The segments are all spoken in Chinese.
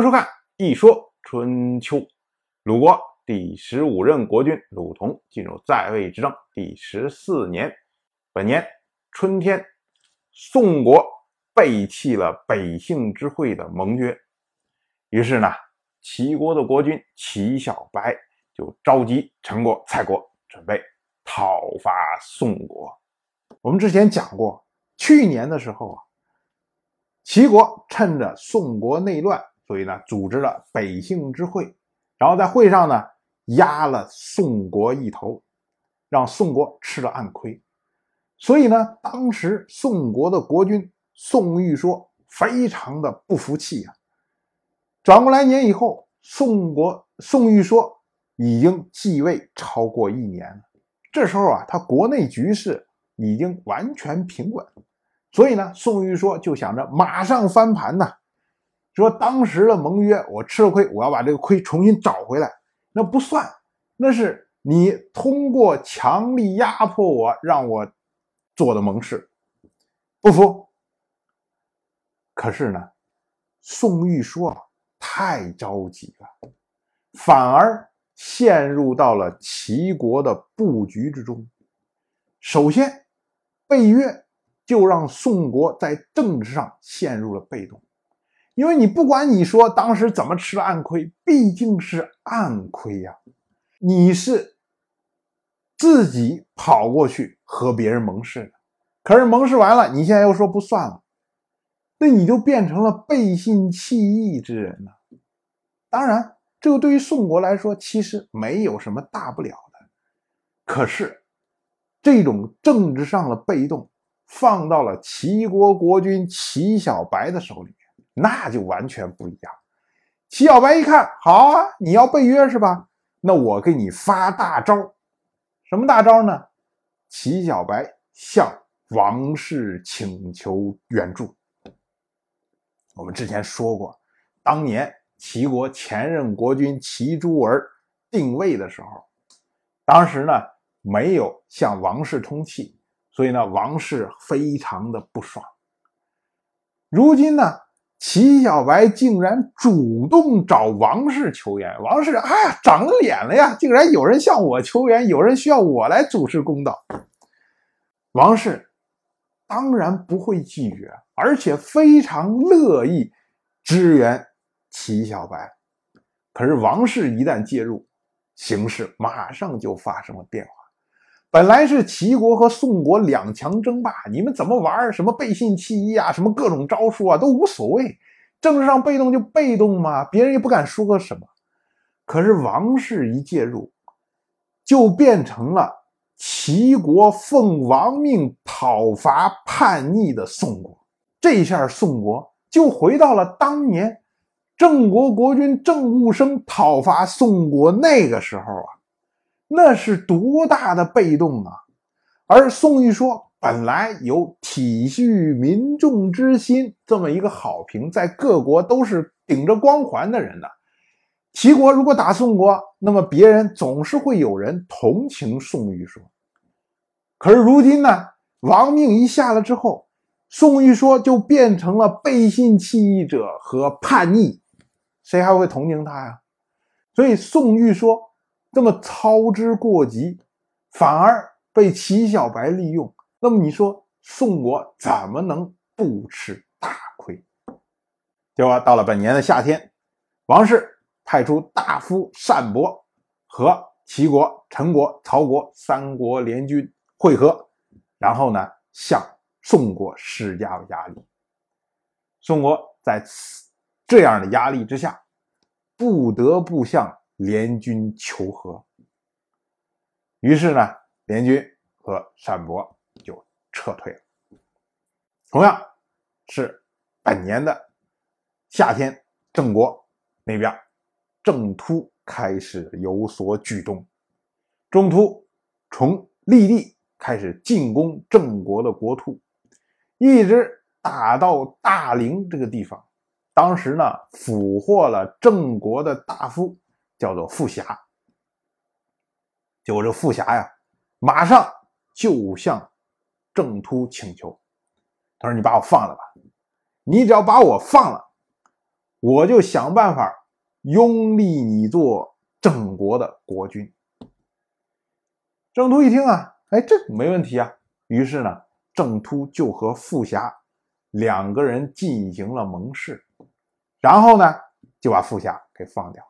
迎收看《一说春秋》。鲁国第十五任国君鲁同进入在位执政第十四年，本年春天，宋国背弃了北杏之会的盟约，于是呢，齐国的国君齐小白就召集陈国、蔡国，准备讨伐宋国。我们之前讲过，去年的时候啊，齐国趁着宋国内乱。所以呢，组织了北杏之会，然后在会上呢，压了宋国一头，让宋国吃了暗亏。所以呢，当时宋国的国君宋玉说非常的不服气啊。转过来年以后，宋国宋玉说已经继位超过一年了，这时候啊，他国内局势已经完全平稳，所以呢，宋玉说就想着马上翻盘呢。说当时的盟约，我吃了亏，我要把这个亏重新找回来，那不算，那是你通过强力压迫我，让我做的盟誓，不服。可是呢，宋玉说太着急了，反而陷入到了齐国的布局之中。首先，背约就让宋国在政治上陷入了被动。因为你不管你说当时怎么吃了暗亏，毕竟是暗亏呀。你是自己跑过去和别人盟誓的，可是盟誓完了，你现在又说不算了，那你就变成了背信弃义之人了。当然，这个对于宋国来说其实没有什么大不了的。可是，这种政治上的被动放到了齐国国君齐小白的手里。那就完全不一样。齐小白一看，好啊，你要背约是吧？那我给你发大招，什么大招呢？齐小白向王室请求援助。我们之前说过，当年齐国前任国君齐诸儿定位的时候，当时呢没有向王室通气，所以呢王室非常的不爽。如今呢？齐小白竟然主动找王氏求援，王氏哎呀长脸了呀！竟然有人向我求援，有人需要我来主持公道。王氏当然不会拒绝，而且非常乐意支援齐小白。可是王氏一旦介入，形势马上就发生了变化。本来是齐国和宋国两强争霸，你们怎么玩？什么背信弃义啊，什么各种招数啊，都无所谓。政治上被动就被动嘛，别人也不敢说个什么。可是王室一介入，就变成了齐国奉王命讨伐叛逆的宋国。这下宋国就回到了当年郑国国君郑务生讨伐宋国那个时候啊。那是多大的被动啊！而宋玉说，本来有体恤民众之心这么一个好评，在各国都是顶着光环的人呢。齐国如果打宋国，那么别人总是会有人同情宋玉说。可是如今呢，亡命一下了之后，宋玉说就变成了背信弃义者和叛逆，谁还会同情他呀？所以宋玉说。这么操之过急，反而被齐小白利用。那么你说宋国怎么能不吃大亏？结果到了本年的夏天，王室派出大夫单伯和齐国、陈国、曹国三国联军会合，然后呢向宋国施加了压力。宋国在此这样的压力之下，不得不向。联军求和，于是呢，联军和单伯就撤退了。同样是本年的夏天，郑国那边郑突开始有所举动。中突从立地开始进攻郑国的国土，一直打到大陵这个地方。当时呢，俘获了郑国的大夫。叫做富侠，结果这富侠呀，马上就向郑突请求，他说：“你把我放了吧，你只要把我放了，我就想办法拥立你做郑国的国君。郑突一听啊，哎，这没问题啊。于是呢，郑突就和傅霞两个人进行了盟誓，然后呢，就把傅霞给放掉。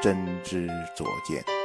真知灼见。